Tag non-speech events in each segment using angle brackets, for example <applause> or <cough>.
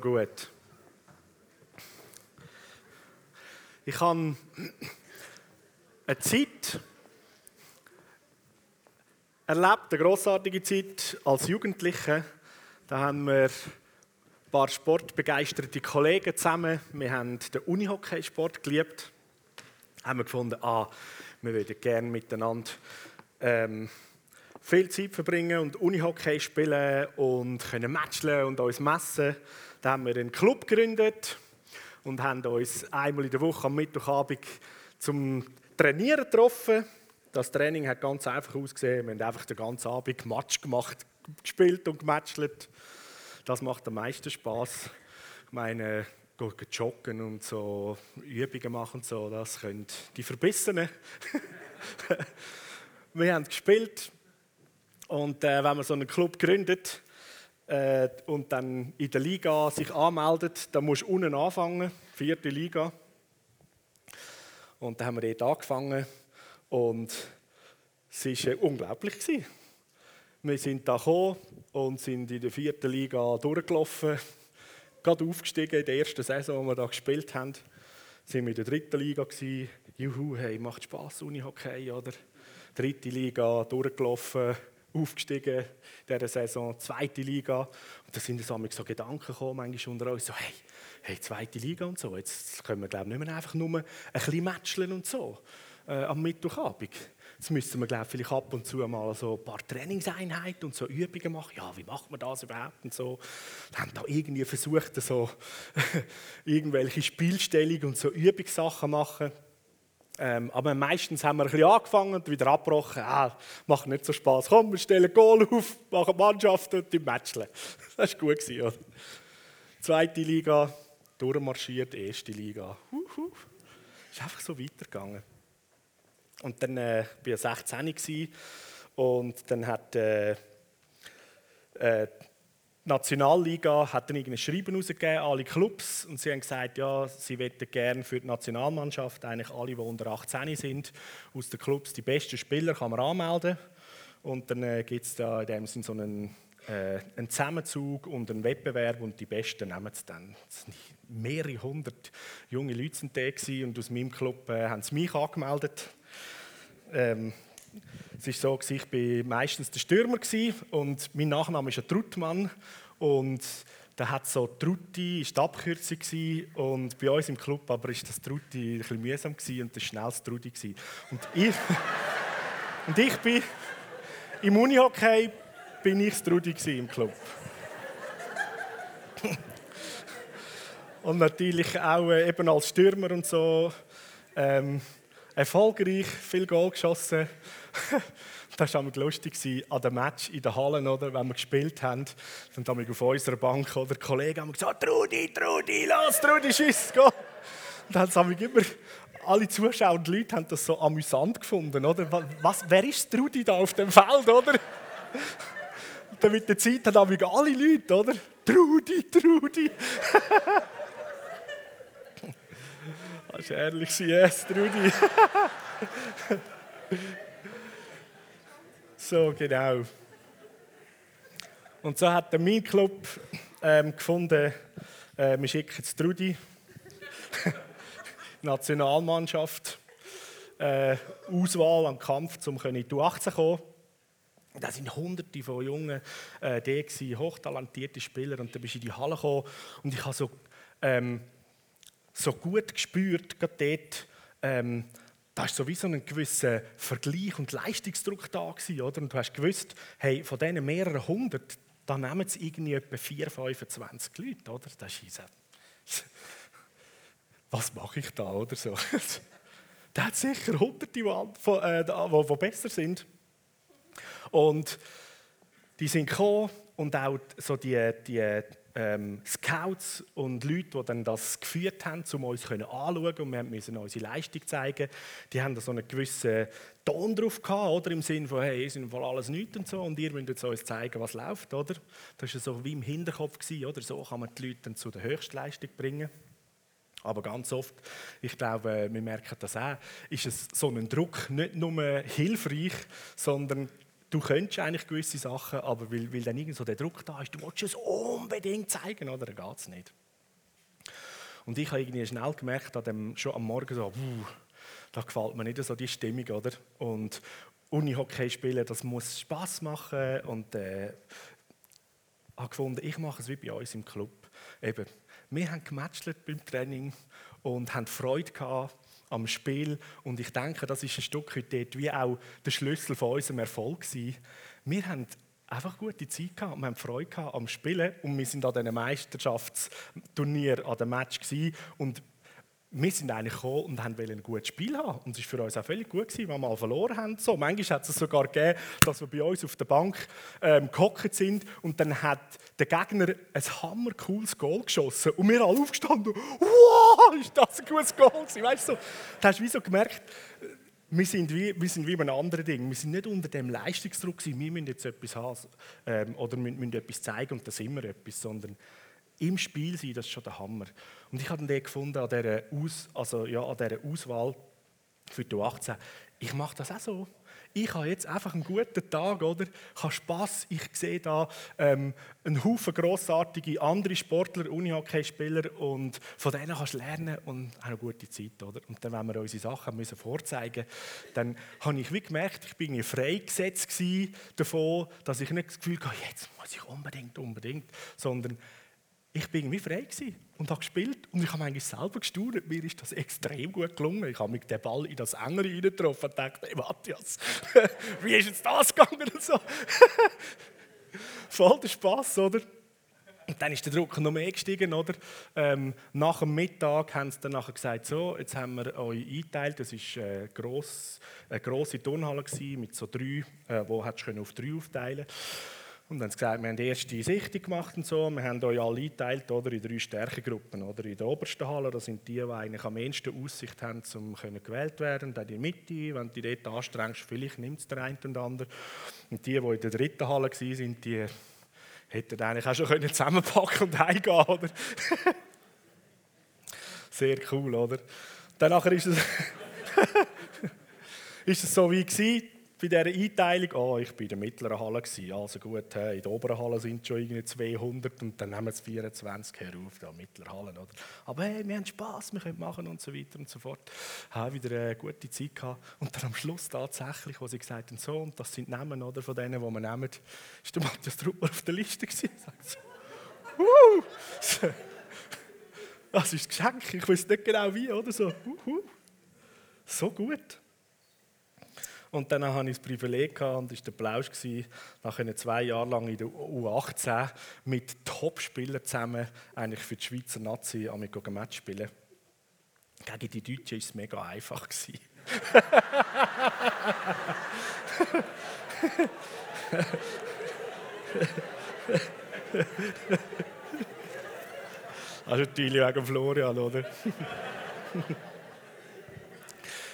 Gut. Ich habe eine Zeit erlebt, eine grossartige Zeit als Jugendliche. Da haben wir ein paar sportbegeisterte Kollegen zusammen. Wir haben den Unihockeysport geliebt. Haben wir gefunden, ah, wir würden gerne miteinander ähm, viel Zeit verbringen und Unihockey spielen und können matchen und uns messen. Da haben wir einen Club gegründet und haben uns einmal in der Woche am Mittwochabend zum Trainieren getroffen. Das Training hat ganz einfach ausgesehen. Wir haben einfach den ganzen Abend Match gemacht, gespielt und gematcht. Das macht am meisten Spaß. Ich meine, joggen und so Übungen machen und so, das können die Verbissenen. <laughs> wir haben gespielt und äh, wenn man so einen Club gründet, äh, und dann in der Liga sich anmeldet, dann musst du unten anfangen, vierte Liga. Und dann haben wir dort angefangen und es war äh, unglaublich. Gewesen. Wir sind da gekommen und sind in der vierten Liga durchgelaufen, gerade aufgestiegen in der ersten Saison, die wir da gespielt haben. Sind wir in der dritten Liga gewesen. Juhu, hey, macht Spaß, Unihockey, oder? Dritte Liga durchgelaufen aufgestiegen in dieser Saison, zweite Liga. Und da sind so Gedanken gekommen, manchmal unter uns, so, hey, hey, zweite Liga und so, jetzt können wir glaube nicht mehr einfach nur ein bisschen matcheln und so äh, am Mittwochabend. Jetzt müssen wir glaube vielleicht ab und zu mal so ein paar Trainingseinheiten und so Übungen machen. Ja, wie macht man das überhaupt und so. Wir haben da irgendwie versucht, so <laughs> irgendwelche Spielstellungen und so Übungssachen machen. Ähm, aber meistens haben wir ein bisschen angefangen und wieder abgebrochen. Ah, macht nicht so Spaß. Komm, wir stellen Goal auf, machen Mannschaft und die matcheln. <laughs> Das war gut. Oder? Zweite Liga, durchmarschiert, erste Liga. Uhuh. Ist einfach so weitergegangen. Und dann äh, war ich 16 und dann hat äh, äh, Nationalliga hat dann ein Schreiben rausgegeben, alle Clubs, und sie haben gesagt, ja, sie möchten gerne für die Nationalmannschaft, eigentlich alle, die unter 18 sind, aus den Clubs die besten Spieler kann man anmelden. Und dann äh, gibt es da in dem Sinne so einen, äh, einen Zusammenzug und einen Wettbewerb und die Besten nehmen es dann. Es mehrere hundert junge Leute sind da und aus meinem Club äh, haben sie mich angemeldet. Ähm, es ist so, ich war meistens der Stürmer und mein Nachname ist ein Truttmann. Und da hat so Trutti, ist die Abkürzung und bei uns im Club aber ist das Trutti ein bisschen mühsam und das schnell das Trudi Und ich, <laughs> und ich bin im Unihockey bin ich das Trudi im Club. <laughs> und natürlich auch äh, eben als Stürmer und so ähm, erfolgreich, viel Goal geschossen. <laughs> das war lustig an dem Match in der Halle, oder, wenn wir gespielt haben. Dann haben wir auf unserer Bank oder Kollegen haben gesagt: Trudi, Trudi, los, Trudi, schiss, go. Dann haben immer alle Zuschauer und Leute haben das so amüsant gefunden, oder? Was, wer ist Trudi da auf dem Feld, oder? Dann mit der Zeit haben wir alle Leute, oder? Trudi, Trudi. <laughs> Das ist ehrlich, yes, Trudi. <laughs> so, genau. Und so hat der mein Club ähm, gefunden, äh, wir schicken jetzt Trudi, <laughs> Nationalmannschaft, äh, Auswahl am Kampf, um in die U18 zu kommen. Da sind hunderte von jungen äh, die hochtalentierte Spieler. Und dann bist du in die Halle gekommen und ich habe so ähm, so gut gespürt, gerade dort, ähm, da war sowieso ein gewisser Vergleich und Leistungsdruck da gewesen, oder? Und du hast gewusst, hey, von diesen mehreren hundert, da nehmen sie irgendwie etwa 4, 25 Leute, oder? Das ist <laughs> was mache ich da, oder so? <laughs> da hat sicher hunderte, die, äh, die besser sind. Und die sind gekommen und auch so die, die ähm, Scouts und Leute, die dann das geführt haben, um uns anschauen und wir mussten unsere Leistung zeigen, die haben da so einen gewissen Ton drauf gehabt, oder? Im Sinne von, hey, ist voll alles nichts und so und ihr müsst uns zeigen, was läuft, oder? Das war so wie im Hinterkopf, gewesen, oder? So kann man die Leute dann zu der Höchstleistung bringen. Aber ganz oft, ich glaube, wir merken das auch, ist es so ein Druck nicht nur hilfreich, sondern du könntest eigentlich gewisse Sachen, aber weil, weil dann irgend so der Druck da ist, du willst es unbedingt zeigen, oder? Dann geht es nicht. Und ich habe irgendwie schnell gemerkt, dem, schon am Morgen so, puh, da gefällt mir nicht so die Stimmung, oder? Und Unihockey spielen, das muss Spaß machen und äh, habe gefunden, ich mache es wie bei uns im Club. Eben, wir haben gematcht beim Training und haben Freude gehabt am Spiel. Und ich denke, das ist ein Stück weit dort wie auch der Schlüssel von unserem Erfolg gewesen. Wir haben einfach gute Zeit gehabt, wir haben Freude gehabt am Spielen und wir sind an diesem Meisterschaftsturnier, an dem Match gewesen. und wir sind eigentlich gekommen und haben ein gutes Spiel haben. Und es war für uns auch völlig gut, gewesen, wenn wir mal verloren haben. So, manchmal hat es sogar gegeben, dass wir bei uns auf der Bank ähm, gehockt sind und dann hat der Gegner ein hammercooles Goal geschossen und wir alle aufgestanden. Wow, ist das ein gutes Goal gewesen? Weißt du, da hast du wie so gemerkt, wir sind, wie, wir sind wie bei einem anderen Ding. Wir sind nicht unter dem Leistungsdruck, gewesen, wir müssen jetzt etwas haben ähm, oder müssen, müssen etwas zeigen und das sind wir etwas, sondern im Spiel sein, das ist schon der Hammer. Und ich habe dann gefunden an dieser, Aus, also, ja, an dieser Auswahl für die U18, ich mache das auch so. Ich habe jetzt einfach einen guten Tag, oder? Ich habe Spass. Ich sehe da ähm, einen Haufen grossartige andere Sportler, Unihockey-Spieler und von denen kannst du lernen und habe eine gute Zeit, oder? Und dann, wenn wir unsere Sachen müssen vorzeigen müssen, dann habe ich wie gemerkt, ich bin freigesetzt davon, dass ich nicht das Gefühl habe, jetzt muss ich unbedingt, unbedingt, sondern ich bin irgendwie frei und habe gespielt und ich habe eigentlich selber gestaunt. Mir ist das extrem gut gelungen. Ich habe mit dem Ball in das Enge reingetroffen und dachte, hey Matthias, <laughs> wie ist jetzt das gegangen und so. <laughs> Voll der Spass, oder? Und dann ist der Druck noch mehr gestiegen, oder? Ähm, nach dem Mittag haben sie dann nachher gesagt, so, jetzt haben wir euch eingeteilt. Das war äh, gross, eine grosse Turnhalle mit so drei, äh, wo du auf drei aufteilen und dann haben sie gesagt, wir haben die erste Sichtung gemacht und so. Wir haben euch alle eingeteilt oder, in drei Stärkegruppen. Oder in der obersten Halle, das sind die, die eigentlich am meisten Aussicht haben, um gewählt werden. Dann die Mitte, wenn du dich dort anstrengst, vielleicht nimmt es der eine und andere. Und die, die in der dritten Halle waren, die hätten eigentlich auch schon zusammenpacken und heimgehen oder? <laughs> Sehr cool, oder? Danach ist es, <laughs> ist es so wie gewesen, bei dieser Einteilung, oh, ich war in der mittleren Halle, also gut, in der oberen Halle sind schon irgendwie 200 und dann nehmen es 24 herauf, da mittlere Halle. Oder? Aber hey, wir haben Spass, wir können machen und so weiter und so fort. Haben wieder eine gute Zeit gehabt. Und dann am Schluss tatsächlich, wo sie gesagt haben, so, und das sind Namen oder, von denen, die wir nehmen, ist der Matthias Trupper auf der Liste gewesen. So, uh, <laughs> das ist ein Geschenk, ich weiß nicht genau wie, oder so. So gut. Und dann hatte ich das Privileg und das war der Plausch, nach zwei Jahren lang in der U18 mit Top-Spielern zusammen eigentlich für die Schweizer Nazi ein Match spielen. Gegen die Deutschen war es mega einfach. Das ist natürlich wegen Florian, oder? <laughs>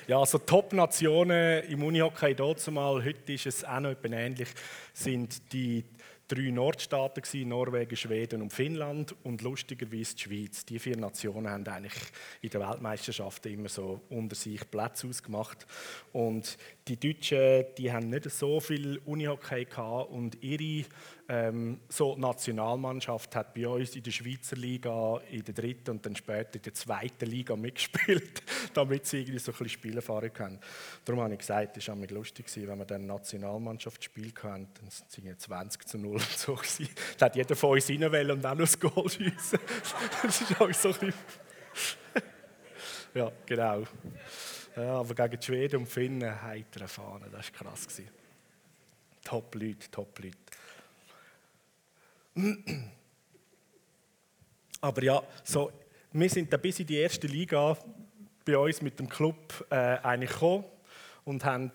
Ja, also Top-Nationen im Unihockey mal, heute ist es auch noch ähnlich, sind die drei Nordstaaten gewesen, Norwegen, Schweden und Finnland und lustigerweise die Schweiz. Die vier Nationen haben eigentlich in der Weltmeisterschaft immer so unter sich Plätze ausgemacht und die Deutschen, die haben nicht so viel Unihockey gehabt und ihre ähm, so die Nationalmannschaft hat bei uns in der Schweizer Liga, in der dritten und dann später in der zweiten Liga mitgespielt, <laughs> damit sie irgendwie so ein bisschen Spielerfahrung haben. Darum habe ich gesagt, es war lustig, wenn wir dann Nationalmannschaftsspiel hatten, dann sind es 20 zu 0 und so. Gewesen. Da hat jeder von uns rein und auch noch das Goal schiessen. <laughs> Das ist auch so ein bisschen <laughs> Ja, genau. Ja, aber gegen die Schweden und Finnen heitere Fahne, das war krass. Top-Leute, Top-Leute. Aber ja, so, wir sind bis in die erste Liga bei uns mit dem Club äh, eigentlich gekommen und haben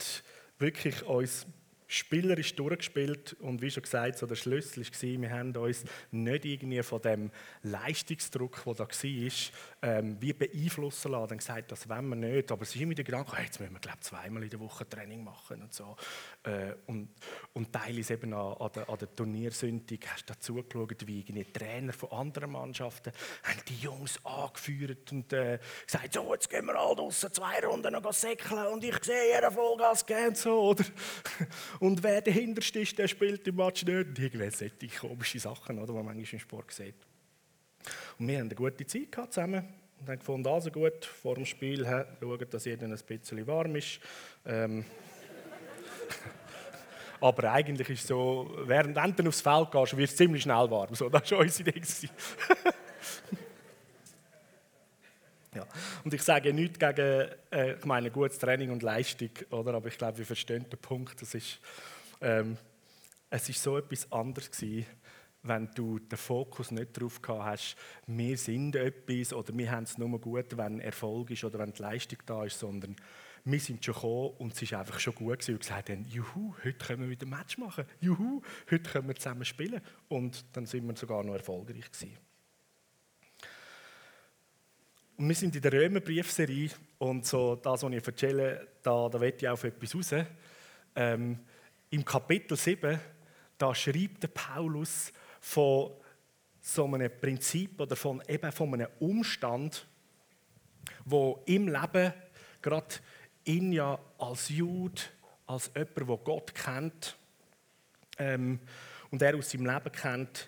wirklich uns spielerisch durchgespielt und wie schon gesagt, so der Schlüssel war, wir haben uns nicht irgendwie von dem Leistungsdruck, der da war, ähm, wie beeinflussen lassen. Dann gesagt, das wollen wir nicht, aber es ist immer der Gedanke, hey, jetzt müssen wir glaub, zweimal in der Woche Training machen und so. Äh, und, und teilweise eben an, an der, der Turniersündig hast du dazu geschaut, wie die Trainer von anderen Mannschaften haben die Jungs angeführt und äh, gesagt, so, jetzt gehen wir alle draussen zwei Runden noch säckeln und ich sehe jeden Vollgas gehen und so, oder? Und wer der Hinterste ist, der spielt im Match nicht. Und irgendwelche solche komische Sachen, die man manchmal im Sport sieht. Und wir haben eine gute Zeit zusammen und haben gefunden, also gut, vor dem Spiel schauen, dass jeder ein bisschen warm ist. Ähm, <laughs> aber eigentlich ist es so, während du aufs Feld gehst, wird es ziemlich schnell warm. So, das war unsere Idee. <laughs> ja. Und ich sage nichts gegen äh, ich meine, gutes Training und Leistung, oder? aber ich glaube, wir verstehen den Punkt. Das ist, ähm, es ist so etwas anderes gewesen, wenn du den Fokus nicht darauf gehabt hast, wir sind etwas oder wir haben es nur gut, wenn Erfolg ist oder wenn die Leistung da ist, sondern wir sind schon gekommen und es war einfach schon gut gewesen und gesagt haben, juhu, heute können wir wieder ein Match machen, juhu, heute können wir zusammen spielen und dann sind wir sogar noch erfolgreich gewesen. Und wir sind in der Römerbriefserie und so das, was ich erzähle, da, da will ich auf etwas raus. Ähm, Im Kapitel 7, da schreibt der Paulus von so einem Prinzip oder von, eben von einem Umstand, wo im Leben gerade ihn ja als Jude, als jemand, der Gott kennt ähm, und er aus seinem Leben kennt,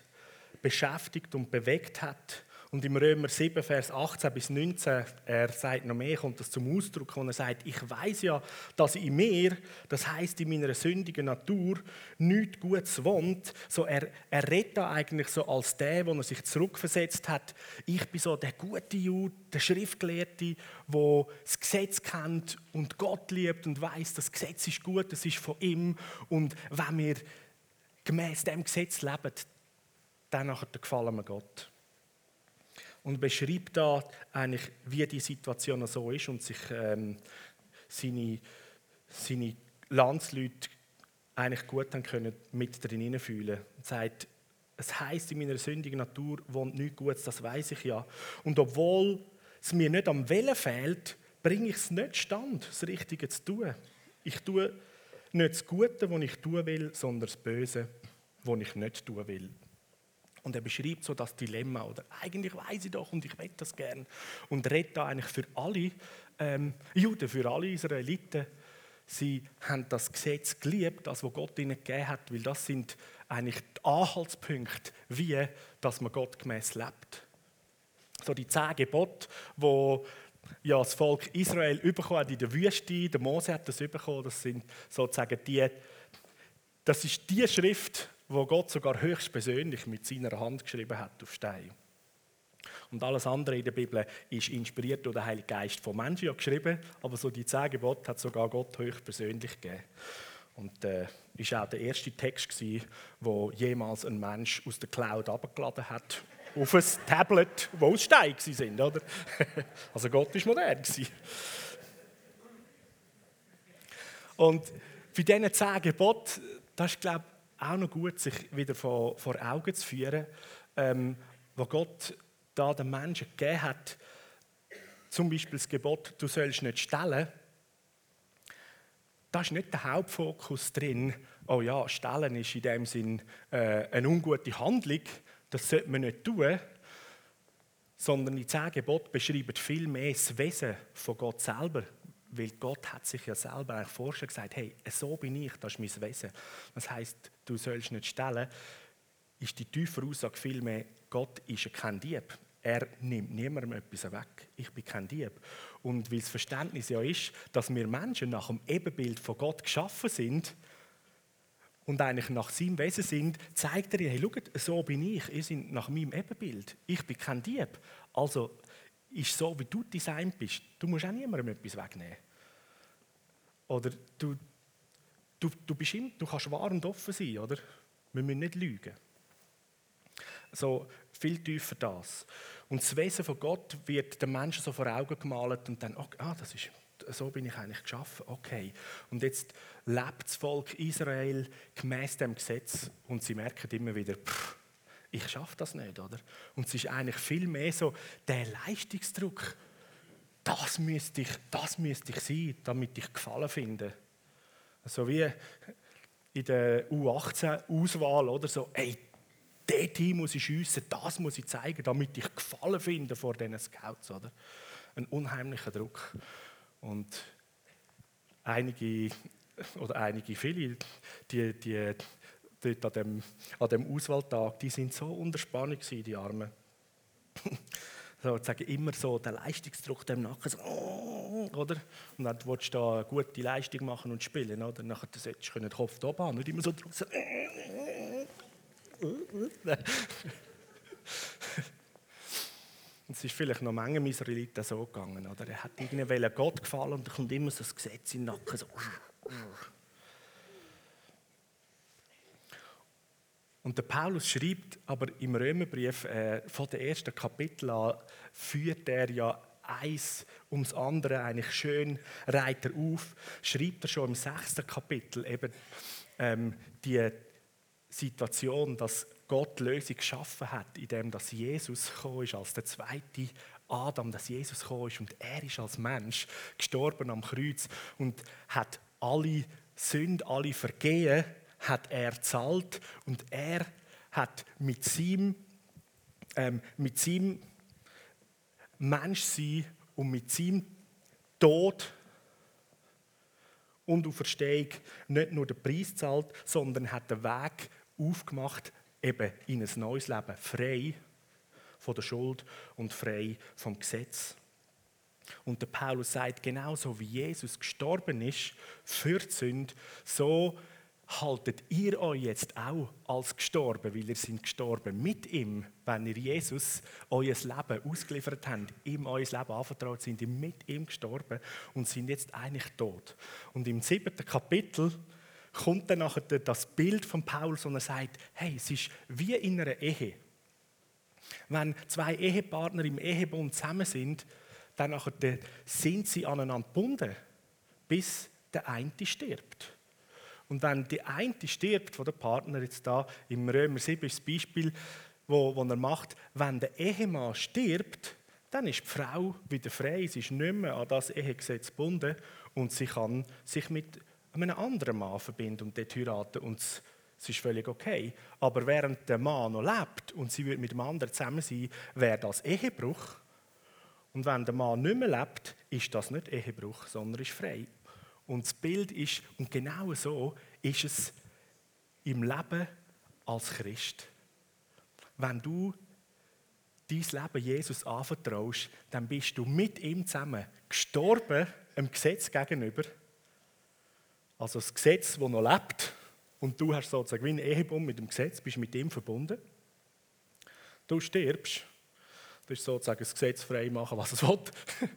beschäftigt und bewegt hat. Und im Römer 7, Vers 18 bis 19, er sagt noch mehr, kommt das zum Ausdruck, wo er sagt, ich weiß ja, dass in mir, das heißt in meiner sündigen Natur, nichts Gutes wohnt. So er, er redet da eigentlich so als der, wo er sich zurückversetzt hat. Ich bin so der gute Jude, der Schriftgelehrte, der das Gesetz kennt und Gott liebt und weiß, das Gesetz ist gut, das ist von ihm. Und wenn wir gemäß dem Gesetz leben, dann gefallen wir Gott und beschreibt da eigentlich, wie die Situation so ist und sich ähm, seine, seine Landsleute eigentlich gut haben können mit drin fühlen. Und sagt, es heißt in meiner sündigen Natur wohnt nichts Gutes, das weiß ich ja. Und obwohl es mir nicht am Willen fehlt, bringe ich es nicht stand, das Richtige zu tun. Ich tue nicht das Gute, was ich tun will, sondern das Böse, was ich nicht tun will. Und er beschreibt so das Dilemma, oder eigentlich weiß ich doch und ich will das gern. Und redet da eigentlich für alle ähm, Juden, für alle Israeliten. Sie haben das Gesetz geliebt, das, was Gott ihnen gegeben hat, weil das sind eigentlich die Anhaltspunkte, wie dass man Gott gemäß lebt. So die zehn Gebote, wo ja, das Volk Israel bekommen hat in der Wüste, der Mose hat das bekommen, das sind sozusagen die, das ist die Schrift, wo Gott sogar höchstpersönlich mit seiner Hand geschrieben hat auf Stein. Und alles andere in der Bibel ist inspiriert durch den Heiligen Geist von Menschen ja geschrieben, aber so die zehn Gebote hat sogar Gott höchstpersönlich gegeben. Und äh, ist auch der erste Text gewesen, wo jemals ein Mensch aus der Cloud abgeladen hat auf ein Tablet, wo aus Stein sind, oder? <laughs> also Gott ist modern. Und für diese zehn Gebote, das ist glaube auch noch gut, sich wieder vor, vor Augen zu führen, ähm, wo Gott da den Menschen gegeben hat, zum Beispiel das Gebot, du sollst nicht stellen, da ist nicht der Hauptfokus drin, oh ja, stellen ist in dem Sinn äh, eine ungute Handlung, das sollte man nicht tun, sondern die zehn Gebote beschreiben viel mehr das Wesen von Gott selber, weil Gott hat sich ja selber eigentlich vorher gesagt, hey, so bin ich, das ist mein Wesen. Das heißt, du sollst nicht stellen, ist die tiefe Aussage vielmehr, Gott ist kein Dieb. Er nimmt niemandem etwas weg. Ich bin kein Dieb. Und weil das Verständnis ja ist, dass wir Menschen nach dem Ebenbild von Gott geschaffen sind und eigentlich nach seinem Wesen sind, zeigt er ihr, hey, schaut, so bin ich, ihr seid nach meinem Ebenbild. Ich bin kein Dieb. Also ist so, wie du designt bist. Du musst auch niemandem etwas wegnehmen. Oder du, du, du, bist im, du kannst wahr und offen sein, oder? Wir müssen nicht lügen. So viel tiefer das. Und das Wesen von Gott wird den Menschen so vor Augen gemalt und dann, okay, ah, das ist, so bin ich eigentlich geschaffen. Okay. Und jetzt lebt das Volk Israel gemäß dem Gesetz und sie merken immer wieder, pff, ich schaffe das nicht, oder? Und es ist eigentlich viel mehr so der Leistungsdruck. Das müsste ich, das müsste ich sein, damit ich Gefallen finde. So wie in der U18-Auswahl oder so, ey, Team muss ich schiessen, das muss ich zeigen, damit ich Gefallen finde vor diesen Scouts, oder? Ein unheimlicher Druck. Und einige oder einige, viele, die, die dort an dem, an dem Auswahltag, die sind so unter Spannung gewesen, die Armen. <laughs> sozusagen immer so der Leistungsdruck dem Nacken, so, oder? Und dann willst du da eine gute Leistung machen und spielen, oder? Nachher solltest du den Kopf da haben, nicht immer so draußen. <laughs> Es ist vielleicht noch Menge Israeliten so gegangen, oder? Er hat irgendwie Gott gefallen und da kommt immer so das Gesetz in den Nacken, so. Und der Paulus schreibt aber im Römerbrief äh, von den ersten Kapitel an, führt er ja eins ums andere eigentlich schön reiter auf, schreibt er schon im sechsten Kapitel eben ähm, die Situation, dass Gott Lösung geschaffen hat, indem dass Jesus gekommen ist als der zweite Adam, dass Jesus gekommen ist und er ist als Mensch gestorben am Kreuz und hat alle Sünden, alle Vergehen hat er zahlt und er hat mit seinem, ähm, mit seinem Menschsein und mit seinem Tod und Auferstehung nicht nur den Preis zahlt, sondern hat den Weg aufgemacht eben in ein neues Leben, frei von der Schuld und frei vom Gesetz. Und der Paulus sagt, genauso wie Jesus gestorben ist für die Sünde, so haltet ihr euch jetzt auch als gestorben, weil ihr sind gestorben mit ihm, wenn ihr Jesus euer Leben ausgeliefert habt, ihm euer Leben anvertraut, sind ihr mit ihm gestorben und sind jetzt eigentlich tot. Und im siebten Kapitel kommt dann nachher das Bild von Paulus und er sagt, hey, es ist wie in einer Ehe. Wenn zwei Ehepartner im Ehebund zusammen sind, dann nachher sind sie aneinander gebunden, bis der eine stirbt. Und wenn die eine stirbt von der Partner, jetzt da im Römer 7 ist das Beispiel, wo, wo er macht, wenn der Ehemann stirbt, dann ist die Frau wieder frei, sie ist nicht mehr an das Ehegesetz gebunden und sie kann sich mit einem anderen Mann verbinden und dort heiraten und es, ist völlig okay. Aber während der Mann noch lebt und sie wird mit dem anderen zusammen sein, wäre das Ehebruch. Und wenn der Mann nicht mehr lebt, ist das nicht Ehebruch, sondern ist frei. Und das Bild ist, und genau so ist es im Leben als Christ. Wenn du dein Leben Jesus anvertraust, dann bist du mit ihm zusammen gestorben, dem Gesetz gegenüber. Also das Gesetz, das noch lebt. Und du hast sozusagen wie ein Ehebund mit dem Gesetz, bist mit ihm verbunden. Du stirbst. Das ist sozusagen das Gesetz frei machen, was es will. <laughs>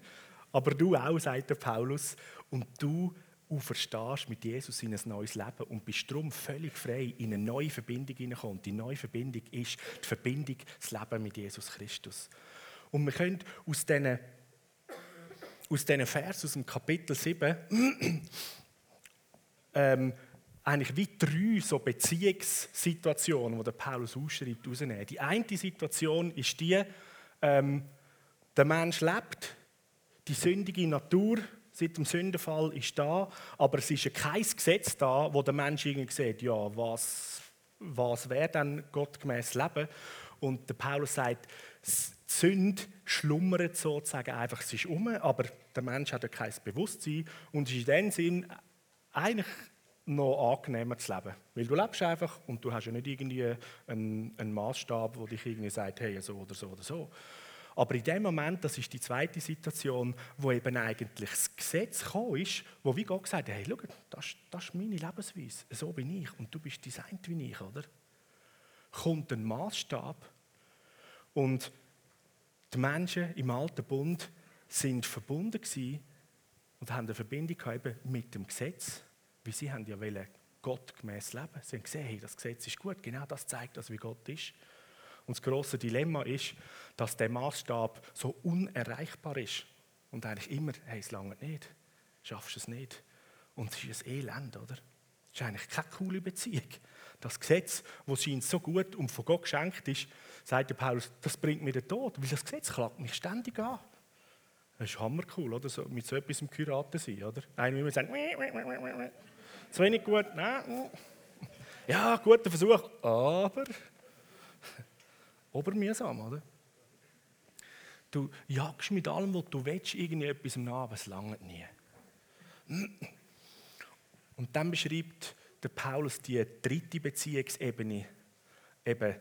Aber du auch, sagt der Paulus, und du auferstehst mit Jesus in ein neues Leben und bist darum völlig frei in eine neue Verbindung hineingekommen. Die neue Verbindung ist die Verbindung, das Leben mit Jesus Christus. Und wir können aus diesen, aus diesen Vers aus dem Kapitel 7 <clears throat> ähm, eigentlich wie drei so Beziehungssituationen, die Paulus ausschreibt, rausnehmen. Die eine Situation ist die, ähm, der Mensch lebt, die sündige Natur seit dem Sündenfall ist da, aber es ist kein Gesetz da, wo der Mensch irgendwie sieht, ja, was, was wäre dann gottgemäß Leben? Und der Paulus sagt, die Sünde schlummert sozusagen einfach, es ist um, aber der Mensch hat ja kein Bewusstsein und ist in dem Sinn eigentlich noch angenehmer zu leben. Weil du lebst einfach und du hast ja nicht irgendwie einen, einen Maßstab, der dich irgendwie sagt, hey, so oder so oder so. Aber in dem Moment, das ist die zweite Situation, wo eben eigentlich das Gesetz gekommen ist, wo wie Gott gesagt hat, hey, schau, das, das ist meine Lebensweise, so bin ich und du bist designt wie ich, oder? Kommt ein Maßstab und die Menschen im alten Bund sind verbunden gewesen und haben eine Verbindung mit dem Gesetz, weil sie haben ja Gott gemäß leben. Sie haben gesehen, hey, das Gesetz ist gut, genau das zeigt das, wie Gott ist. Und das große Dilemma ist, dass der Maßstab so unerreichbar ist. Und eigentlich immer, hey, es lange nicht, schaffst es nicht. Und es ist ein Elend, oder? Das ist eigentlich keine coole Beziehung. Das Gesetz, das scheint so gut und von Gott geschenkt ist, sagt der Paulus, das bringt mir den Tod, weil das Gesetz klagt mich ständig an. Das ist hammercool, oder? So, mit so etwas im Kuraten sein, oder? Einer will mir sagen, zu wenig gut, nein. Ja, guter Versuch, aber obermühsam, oder? Du jagst mit allem, was du willst, irgendwie etwas nach, aber es langt nie. Und dann beschreibt der Paulus die dritte Beziehungsebene, eben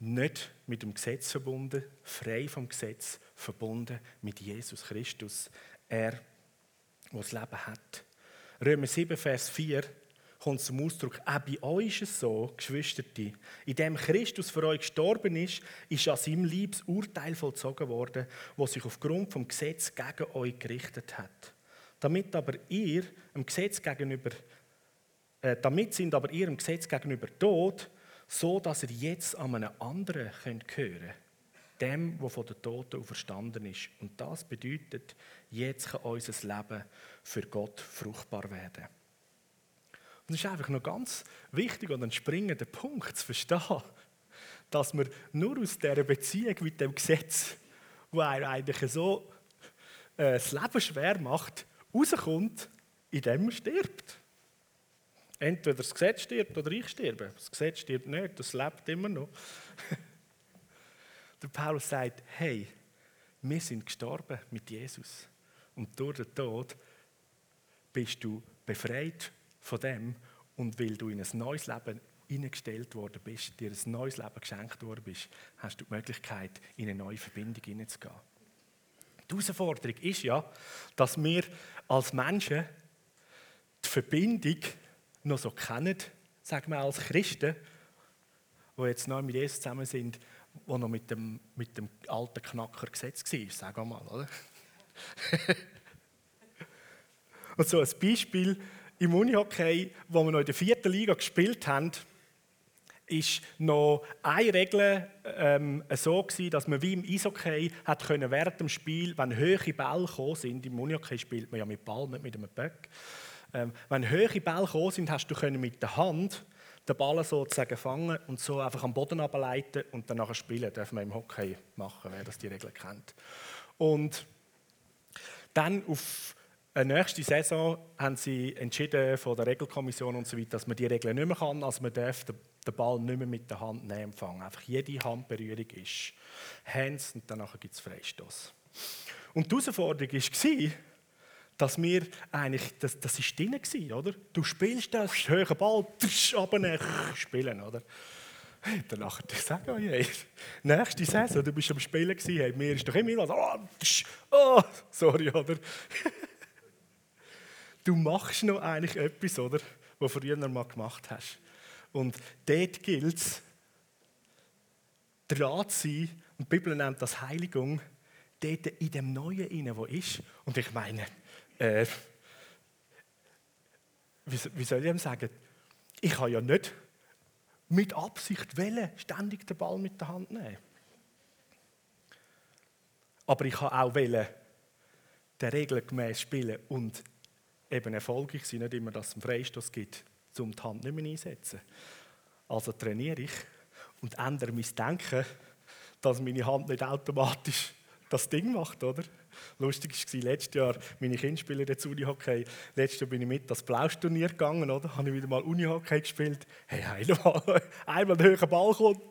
nicht mit dem Gesetz verbunden, frei vom Gesetz, verbunden mit Jesus Christus. Er, der das Leben hat. Römer 7, Vers 4 kommt zum Ausdruck, auch bei euch ist es so, Geschwister, in dem Christus für euch gestorben ist, ist an seinem Liebes Urteil vollzogen worden, das sich aufgrund vom Gesetz gegen euch gerichtet hat. Damit aber ihr dem Gesetz gegenüber, äh, damit sind aber ihr dem Gesetz gegenüber tot, so dass ihr jetzt an einen anderen könnt hören dem, der von den Toten verstanden ist. Und das bedeutet, jetzt kann unser Leben für Gott fruchtbar werden. Und es ist einfach noch ganz wichtig und ein springender Punkt zu verstehen, dass man nur aus dieser Beziehung mit dem Gesetz, wo er eigentlich so äh, das Leben schwer macht, rauskommt, indem man stirbt. Entweder das Gesetz stirbt oder ich sterbe. Das Gesetz stirbt nicht, das lebt immer noch. <laughs> Der Paulus sagt, hey, wir sind gestorben mit Jesus. Und durch den Tod bist du befreit von dem und weil du in ein neues Leben hineingestellt worden bist, dir ein neues Leben geschenkt worden bist, hast du die Möglichkeit, in eine neue Verbindung hineinzugehen. Die Herausforderung ist ja, dass wir als Menschen die Verbindung noch so kennen, sagen wir als Christen, die jetzt neu mit Jesus zusammen sind, die noch mit dem, mit dem alten Knacker gesetzt war, sagen wir mal, oder? <laughs> Und so ein Beispiel im Unihockey, wo wir noch in der vierten Liga gespielt haben, ist noch eine Regel ähm, so gewesen, dass man wie im Eishockey hat können während dem Spiel, wenn höhere Bälle gekommen sind, im Unihockey spielt man ja mit Ball, nicht mit einem Böck, ähm, wenn höhere Bälle gekommen sind, hast du können mit der Hand den Ball sozusagen fangen und so einfach am Boden ableiten und dann nachher spielen. Darf man im Hockey machen, wer das die Regel kennt. Und dann auf nächste Saison haben sie entschieden von der Regelkommission und so weiter, dass man die Regeln nicht mehr kann. Also man darf den Ball nicht mehr mit der Hand nehmen empfangen. Einfach jede Handberührung ist Hands und danach gibt es Freistoß. Und die Herausforderung war, dass wir eigentlich, das, das ist drin oder? Du spielst das, höherer Ball, tsch, runter, spielen, oder? Hey, danach ich sage euch, hey, nächste Saison, du bist am Spielen gewesen, hey, mir ist doch immer was, oh, tsch, oh, sorry, oder? <laughs> du machst noch eigentlich etwas, oder? Was du früher mal gemacht hast. Und dort gilt es, dran zu sein, und die Bibel nennt das Heiligung, dort in dem Neuen inne, wo ist. Und ich meine, äh, wie, wie, soll ich ihm sagen? Ich habe ja nicht mit Absicht wollen, ständig den Ball mit der Hand nehmen. Aber ich habe auch wollen, der Regel gemäß spielen und eben erfolgreich sein, nicht immer, dass es einen Freistoß gibt, um die Hand nicht mehr einsetzen. Also trainiere ich und ändere mein Denken, dass meine Hand nicht automatisch das Ding macht, oder? Lustig war letztes Jahr, meine Kinder spielen jetzt Unihockey. Letztes Jahr bin ich mit das Blausturnier gegangen, oder? Habe ich wieder mal Unihockey gespielt. Hey, einmal, <laughs> einmal der höhere Ball kommt.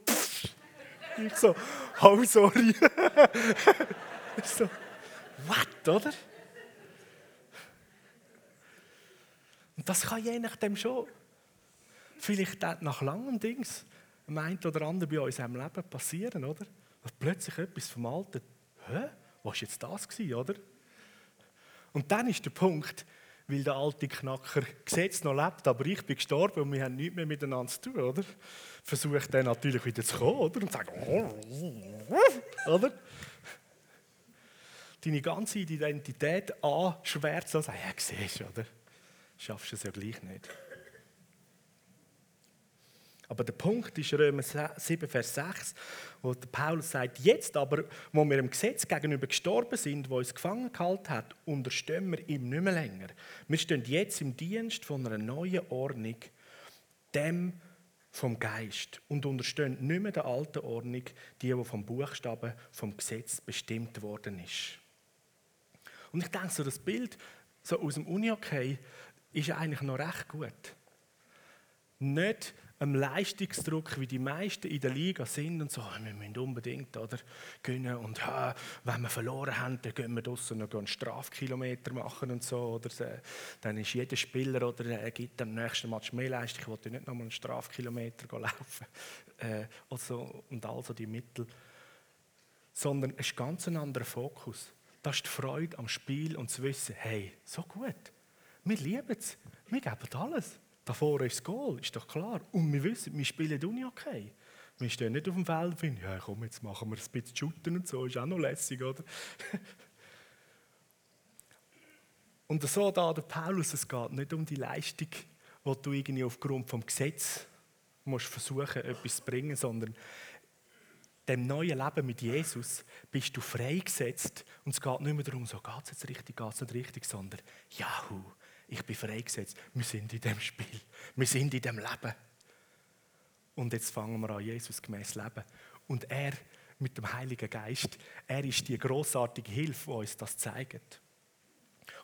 Ich so, oh sorry. ich <laughs> so, what, oder? Und das kann je nachdem schon, vielleicht nach langem Dings, einen oder anderen bei uns im Leben passieren, oder? Dass plötzlich etwas vom Alten, hä? Was war jetzt das, gewesen, oder? Und dann ist der Punkt, weil der alte Knacker Gesetz noch lebt, aber ich bin gestorben und wir haben nichts mehr miteinander zu tun, oder? Versucht dann natürlich wieder zu kommen, oder? Und sagt, <laughs> oder? Deine ganze Identität anschwärzen und sagen, ja, siehst du, oder? Schaffst du es ja gleich nicht. Aber der Punkt ist Römer 7, Vers 6, wo Paulus sagt, jetzt aber, wo wir dem Gesetz gegenüber gestorben sind, wo uns gefangen gehalten hat, unterstehen wir ihm nicht mehr länger. Wir stehen jetzt im Dienst von einer neuen Ordnung, dem vom Geist, und unterstehen nicht mehr der alten Ordnung, die, die vom Buchstaben vom Gesetz bestimmt worden ist. Und ich denke, so das Bild so aus dem Uni-Okay ist eigentlich noch recht gut. Nicht einem Leistungsdruck, wie die meisten in der Liga sind und so, wir müssen unbedingt oder, gewinnen und ja, wenn wir verloren haben, dann gehen wir draussen noch einen Strafkilometer machen und so. Oder dann ist jeder Spieler oder er gibt am nächsten Match mehr Leistung, ich wollte nicht nochmal einen Strafkilometer laufen <laughs> äh, also, und also die Mittel. Sondern es ist ganz ein anderer Fokus. Das ist die Freude am Spiel und zu wissen, hey, so gut, wir lieben es, wir geben alles. Davor ist das Goal, ist doch klar. Und wir wissen, wir spielen Uni okay. Wir stehen nicht auf dem Feld und finden, ja komm, jetzt machen wir ein bisschen Shooten und so, ist auch noch lässig, oder? <laughs> und so da der Paulus, es geht nicht um die Leistung, die du irgendwie aufgrund vom Gesetz musst versuchen, etwas zu bringen, sondern dem neuen Leben mit Jesus bist du freigesetzt und es geht nicht mehr darum, so geht es jetzt richtig, geht es nicht richtig, sondern Jahu, ich bin freigesetzt. Wir sind in dem Spiel. Wir sind in dem Leben. Und jetzt fangen wir an, Jesus gemäß leben. Und er mit dem Heiligen Geist, er ist die großartige Hilfe, die uns das zeigt.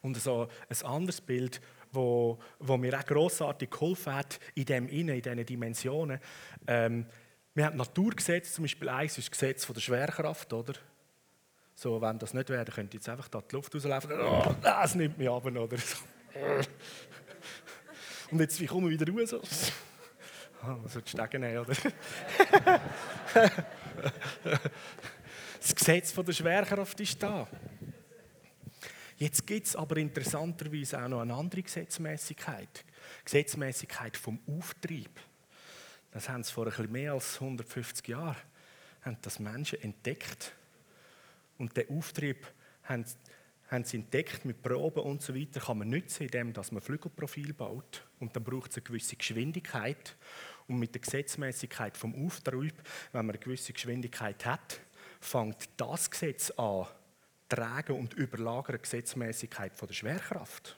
Und so ein anderes Bild, wo, wo mir auch großartig geholfen hat in dem Innen, in diesen Dimensionen. Ähm, wir haben Naturgesetze, zum Beispiel eins ist das Gesetz von der Schwerkraft, oder? So, wenn das nicht wäre, könnte jetzt einfach da die Luft rauslaufen. Oh, das nimmt mich ab, oder? <laughs> Und jetzt, wie kommen wir wieder raus? <laughs> Ah, so die Stege nehmen, oder? <laughs> das Gesetz der Schwerkraft ist da. Jetzt gibt es aber interessanterweise auch noch eine andere Gesetzmäßigkeit. Gesetzmäßigkeit vom Auftrieb. Das haben sie vor ein mehr als 150 Jahren haben das Menschen entdeckt. Und der Auftrieb haben haben sie entdeckt, mit Proben und so weiter kann man nützen, indem man Flügelprofil baut. Und dann braucht es eine gewisse Geschwindigkeit. Und mit der Gesetzmäßigkeit vom Auftrieb, wenn man eine gewisse Geschwindigkeit hat, fängt das Gesetz an, tragen und überlagern die Gesetzmäßigkeit der Schwerkraft.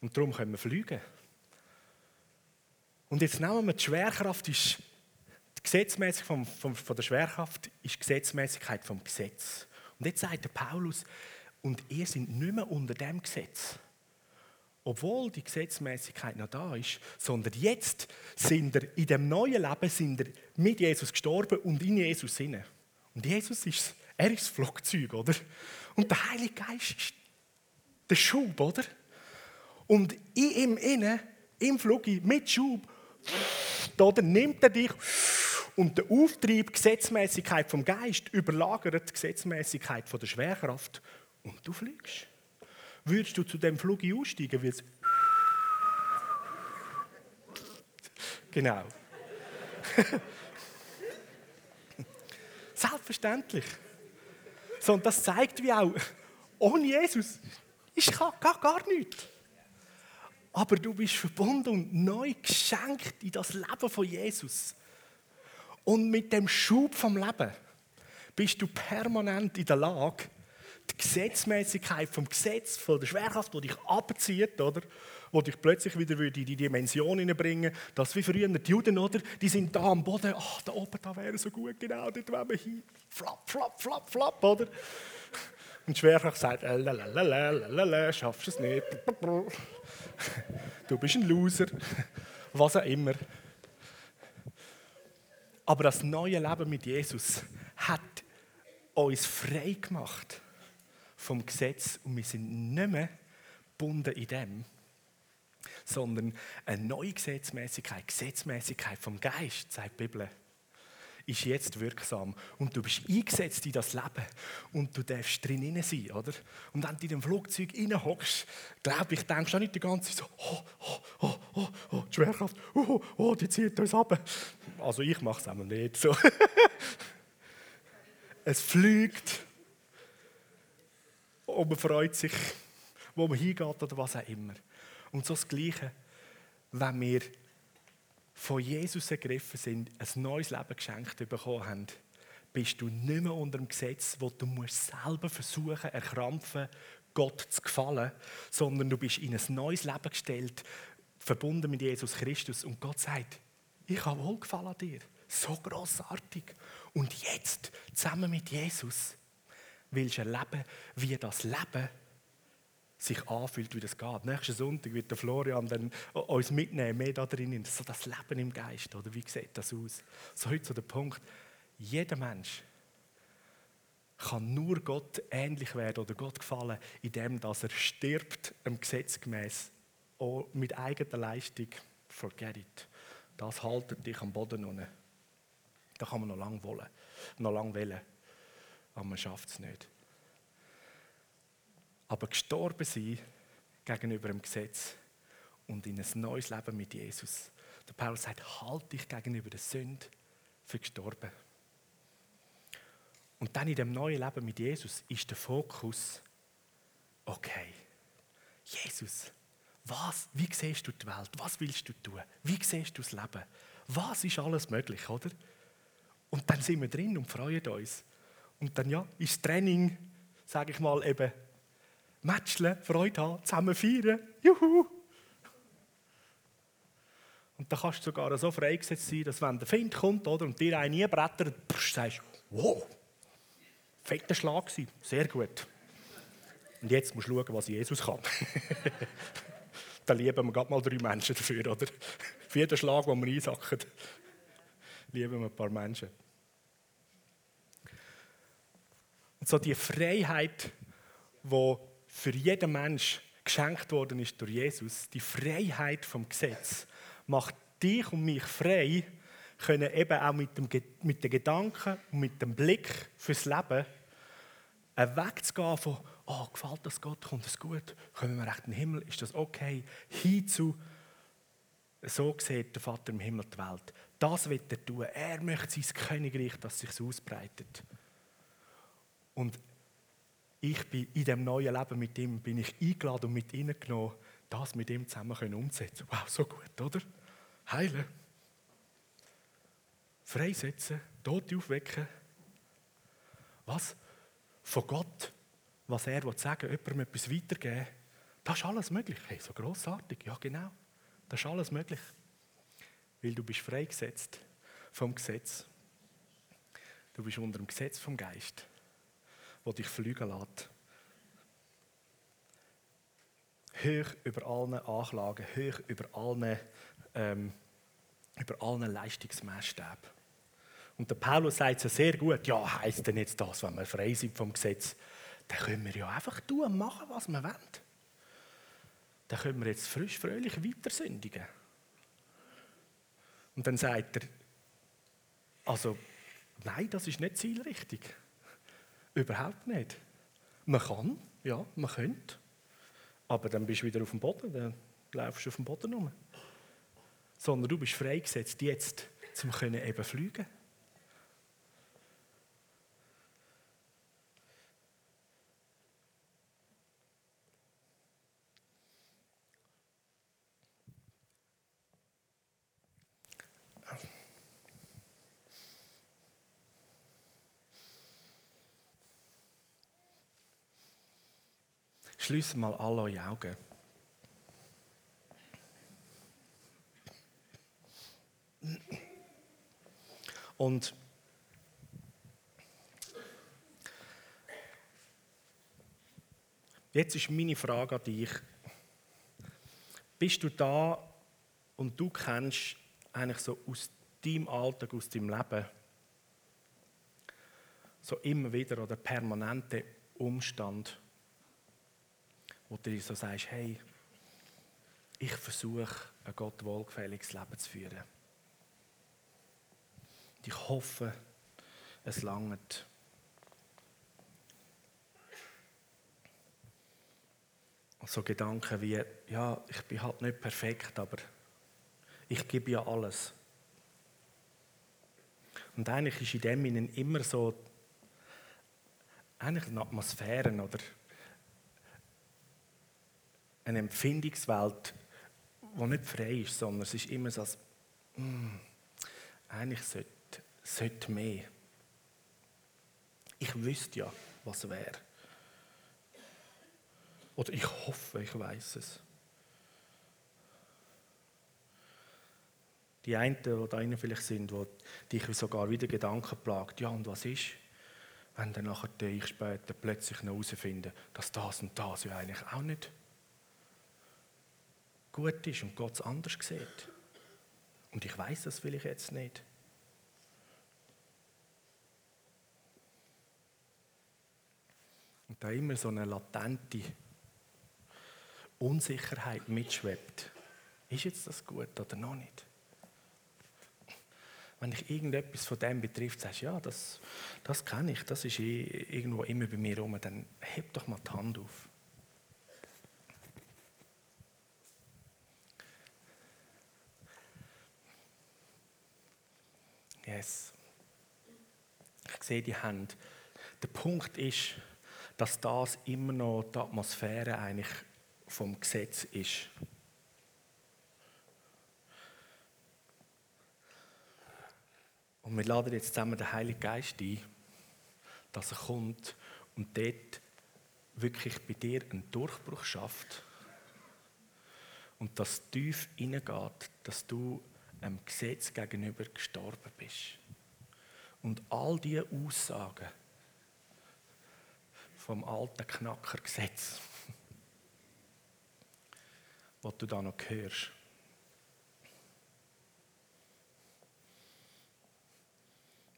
Und darum können wir fliegen. Und jetzt nehmen wir die Schwerkraft, ist die Gesetzmäßigkeit von, von der Schwerkraft ist die Gesetzmäßigkeit vom Gesetz. Und jetzt sagt der Paulus, und ihr seid nicht mehr unter dem Gesetz. Obwohl die Gesetzmäßigkeit noch da ist, sondern jetzt sind ihr in dem neuen Leben sind ihr mit Jesus gestorben und in Jesus inne. Und Jesus ist, er ist das Flugzeug, oder? Und der Heilige Geist ist der Schub, oder? Und in ihm inne, im Flug, mit Schub, oder nimmt er dich und der Auftrieb, Gesetzmäßigkeit vom Geist überlagert die Gesetzmäßigkeit von der Schwerkraft und du fliegst. Würdest du zu dem Flug aussteigen, wird. Genau. <laughs> Selbstverständlich. So, und das zeigt wie auch, ohne Jesus ist gar, gar, gar nichts. Aber du bist verbunden und neu geschenkt in das Leben von Jesus. Und mit dem Schub vom Leben bist du permanent in der Lage, die Gesetzmäßigkeit vom Gesetz, von der Schwerkraft, die dich abzieht, oder? Wo dich plötzlich wieder in die Dimension hineinbringen dass wie früher die Juden, oder? Die sind da am Boden, ach, da oben, da wäre so gut, genau, dort wollen wir hin. Flap, flap, flap, flap, oder? Und die Schwerkraft sagt, äh, lalalala, schaffst es nicht. Du bist ein Loser. Was auch immer. Aber das neue Leben mit Jesus hat uns frei gemacht vom Gesetz und wir sind nicht mehr gebunden in dem, sondern eine neue Gesetzmäßigkeit, Gesetzmäßigkeit vom Geist, sagt die Bibel, ist jetzt wirksam. Und du bist eingesetzt in das Leben und du darfst drin sein, oder? Und wenn du in dem Flugzeug reinhockst, glaube ich, denkst du auch nicht die ganze Zeit so, oh, oh, oh, oh, oh, die Schwerkraft, oh, oh, die zieht uns ab. Also ich mache es einmal nicht so. <laughs> es fliegt und man freut sich, wo man hingeht oder was auch immer. Und so das Gleiche, wenn wir von Jesus ergriffen sind, ein neues Leben geschenkt bekommen haben, bist du nicht mehr unter dem Gesetz, wo du musst selber versuchen, erkrampfen, Gott zu gefallen, sondern du bist in ein neues Leben gestellt, verbunden mit Jesus Christus. Und Gott sagt, ich habe Wohlgefallen an dir. So großartig. Und jetzt, zusammen mit Jesus, willst erleben, wie das Leben sich anfühlt, wie das geht. Nächsten Sonntag wird der Florian dann uns mitnehmen, mehr da drin, so das Leben im Geist, oder wie sieht das aus? So heute so der Punkt, jeder Mensch kann nur Gott ähnlich werden oder Gott gefallen, indem dass er stirbt, im Gesetz gemäß, mit eigener Leistung. Forget it. Das haltet dich am Boden unten. Da kann man noch lange wollen, noch lange wählen, aber man schafft es nicht. Aber gestorben sein gegenüber dem Gesetz und in ein neues Leben mit Jesus. Der Paulus sagt, halt dich gegenüber der Sünde für gestorben. Und dann in dem neuen Leben mit Jesus ist der Fokus, okay, Jesus, was, wie siehst du die Welt? Was willst du tun? Wie siehst du das Leben? Was ist alles möglich, oder? Und dann sind wir drin und freuen uns. Und dann ja, ist Training, sage ich mal, eben Matcheln, Freude haben, zusammen feiern. Juhu! Und da kannst du sogar so freigesetzt sein, dass wenn der Find kommt oder, und dir einen brettert, sagst du, wow, fetter Schlag gewesen. Sehr gut. Und jetzt musst du schauen, was Jesus kann. <laughs> da lieben wir gerade mal drei Menschen dafür, oder? Für jeden Schlag, den wir einsacken, lieben wir ein paar Menschen. Und so die Freiheit, die für jeden Mensch geschenkt worden ist durch Jesus, die Freiheit vom Gesetz, macht dich und mich frei, können eben auch mit, dem, mit den Gedanken und mit dem Blick fürs Leben wegzugehen von, oh, gefällt das Gott, kommt es gut, kommen wir recht in den Himmel, ist das okay, hinzu, so sieht der Vater im Himmel die Welt. Das wird er tun. Er möchte sein Königreich, das sich ausbreitet. Und ich bin in dem neuen Leben mit ihm bin ich eingeladen und mit ihnen genommen, das mit ihm zusammen umzusetzen. Wow, so gut, oder? Heilen freisetzen, Tote aufwecken. Was? Von Gott, was er sagen will, jemandem etwas weitergeben, das ist alles möglich. Hey, so grossartig, ja genau. Das ist alles möglich. Weil du bist freigesetzt vom Gesetz. Du bist unter dem Gesetz vom Geist, wo dich fliegen lässt. Hoch über allen Anklagen, hoch über allen, ähm, über allen Leistungsmaßstäben. Und der Paulus sagt es sehr gut, ja, heisst denn jetzt das, wenn wir frei sind vom Gesetz, dann können wir ja einfach tun und machen, was wir wollen. Dann können wir jetzt frisch, fröhlich weiter sündigen. Und dann sagt er, also, nein, das ist nicht zielrichtig. Überhaupt nicht. Man kann, ja, man könnte. Aber dann bist du wieder auf dem Boden, dann laufst du auf dem Boden rum. Sondern du bist freigesetzt jetzt, können eben fliegen. Schließen mal alle eure Augen. Und jetzt ist meine Frage an dich. Bist du da und du kennst eigentlich so aus deinem Alltag, aus deinem Leben, so immer wieder oder permanente Umstand, wo du so sagst, hey, ich versuche, ein Gott wohlgefälliges Leben zu führen. Und ich hoffe, es langt. So Gedanken wie, ja, ich bin halt nicht perfekt, aber ich gebe ja alles. Und eigentlich ist in dem Innen immer so eigentlich eine Atmosphäre oder eine Empfindungswelt, die nicht frei ist, sondern es ist immer so, dass, mm, eigentlich sollte, sollte mehr. Ich wüsste ja, was wäre. Oder ich hoffe, ich weiß es. Die einen, die da innen vielleicht sind, die dich sogar wieder Gedanken plagt, ja und was ist, wenn dann nachher ich später plötzlich herausfinde, dass das und das ja eigentlich auch nicht gut ist und Gott es anders sieht. Und ich weiß das will ich jetzt nicht. Und da immer so eine latente Unsicherheit mitschwebt. Ist jetzt das gut oder noch nicht? Wenn dich irgendetwas von dem betrifft, sagst du, ja, das, das kenne ich, das ist irgendwo immer bei mir rum, dann heb doch mal die Hand auf. Yes. Ich sehe die Hand. Der Punkt ist, dass das immer noch die Atmosphäre eigentlich vom Gesetz ist. Und wir laden jetzt zusammen den Heiligen Geist ein, dass er kommt und dort wirklich bei dir einen Durchbruch schafft. Und dass tief hineingeht, dass du einem Gesetz gegenüber gestorben bist. Und all diese Aussagen vom alten Knackergesetz, <laughs> was du da noch hörst,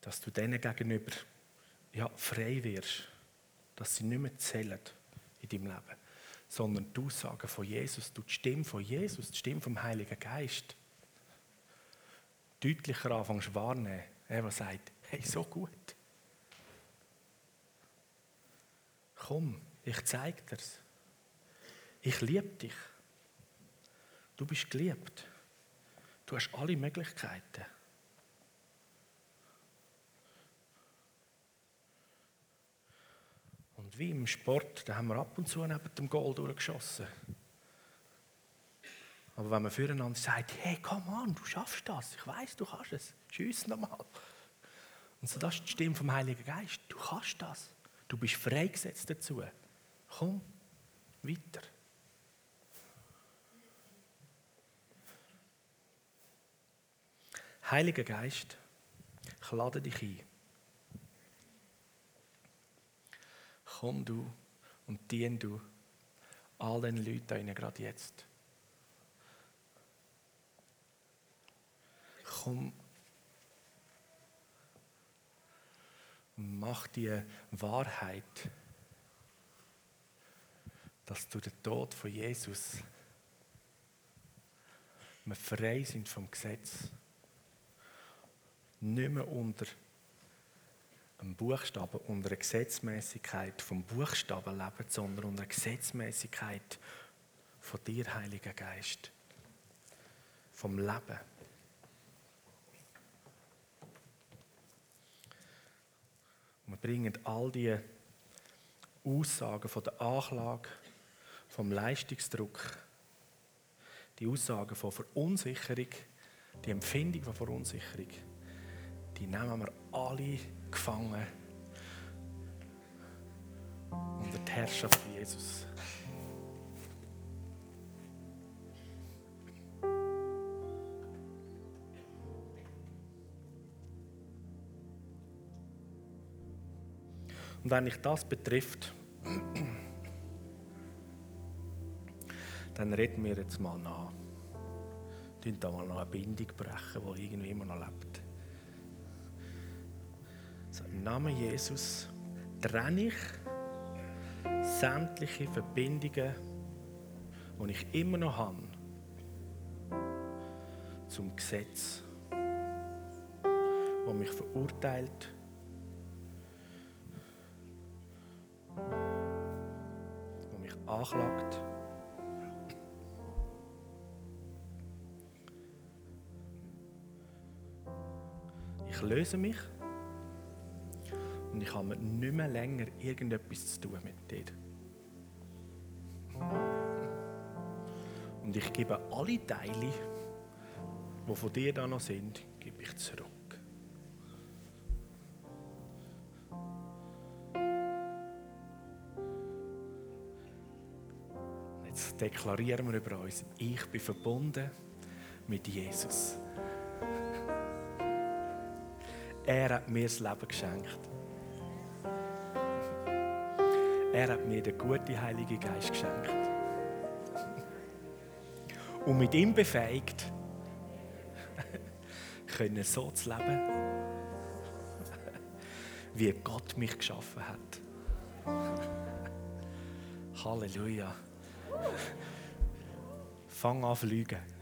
dass du denen gegenüber ja, frei wirst, dass sie nicht mehr zählen in deinem Leben, sondern die Aussagen von Jesus, du die Stimme von Jesus, die Stimme vom Heiligen Geist, deutlicher anfängst wahrnehmen. Er, der sagt, hey, so gut. Komm, ich zeige dir's. Ich liebe dich. Du bist geliebt. Du hast alle Möglichkeiten. Und wie im Sport, da haben wir ab und zu neben dem Goal durchgeschossen. Aber wenn man füreinander sagt, hey, komm an, du schaffst das, ich weiß, du kannst es, schiess nochmal. Und so, das ist die Stimme vom Heiligen Geist. Du kannst das. Du bist freigesetzt dazu. Komm, weiter. Heiliger Geist, ich lade dich ein. Komm du und dien du all den Leuten gerade jetzt. Komm mach die Wahrheit, dass durch den Tod von Jesus wir frei sind vom Gesetz. Nicht mehr unter einem Buchstaben, unter einer Gesetzmäßigkeit vom Buchstaben leben, sondern unter einer Gesetzmäßigkeit von dir, Heiliger Geist. Vom Leben. Wir bringen all die Aussagen von der Anklage, vom Leistungsdruck, die Aussagen von Verunsicherung, die Empfindung von Verunsicherung, die nehmen wir alle gefangen unter die Herrschaft von Jesus. Und wenn dich das betrifft, dann reden wir jetzt mal nach. Wir da mal noch eine Bindung brechen, die irgendwie immer noch lebt. So, Im Namen Jesus trenne ich sämtliche Verbindungen, die ich immer noch habe, zum Gesetz, das mich verurteilt, anklagt. Ich löse mich und ich habe nicht mehr länger irgendetwas zu tun mit dir. Und ich gebe alle Teile, die von dir da noch sind, gebe ich zurück. Deklarieren wir über uns, ich bin verbunden mit Jesus. Er hat mir das Leben geschenkt. Er hat mir den guten Heiligen Geist geschenkt. und mit ihm befähigt, <laughs> können so zu leben, wie Gott mich geschaffen hat. <laughs> Halleluja. Fang an fliegen.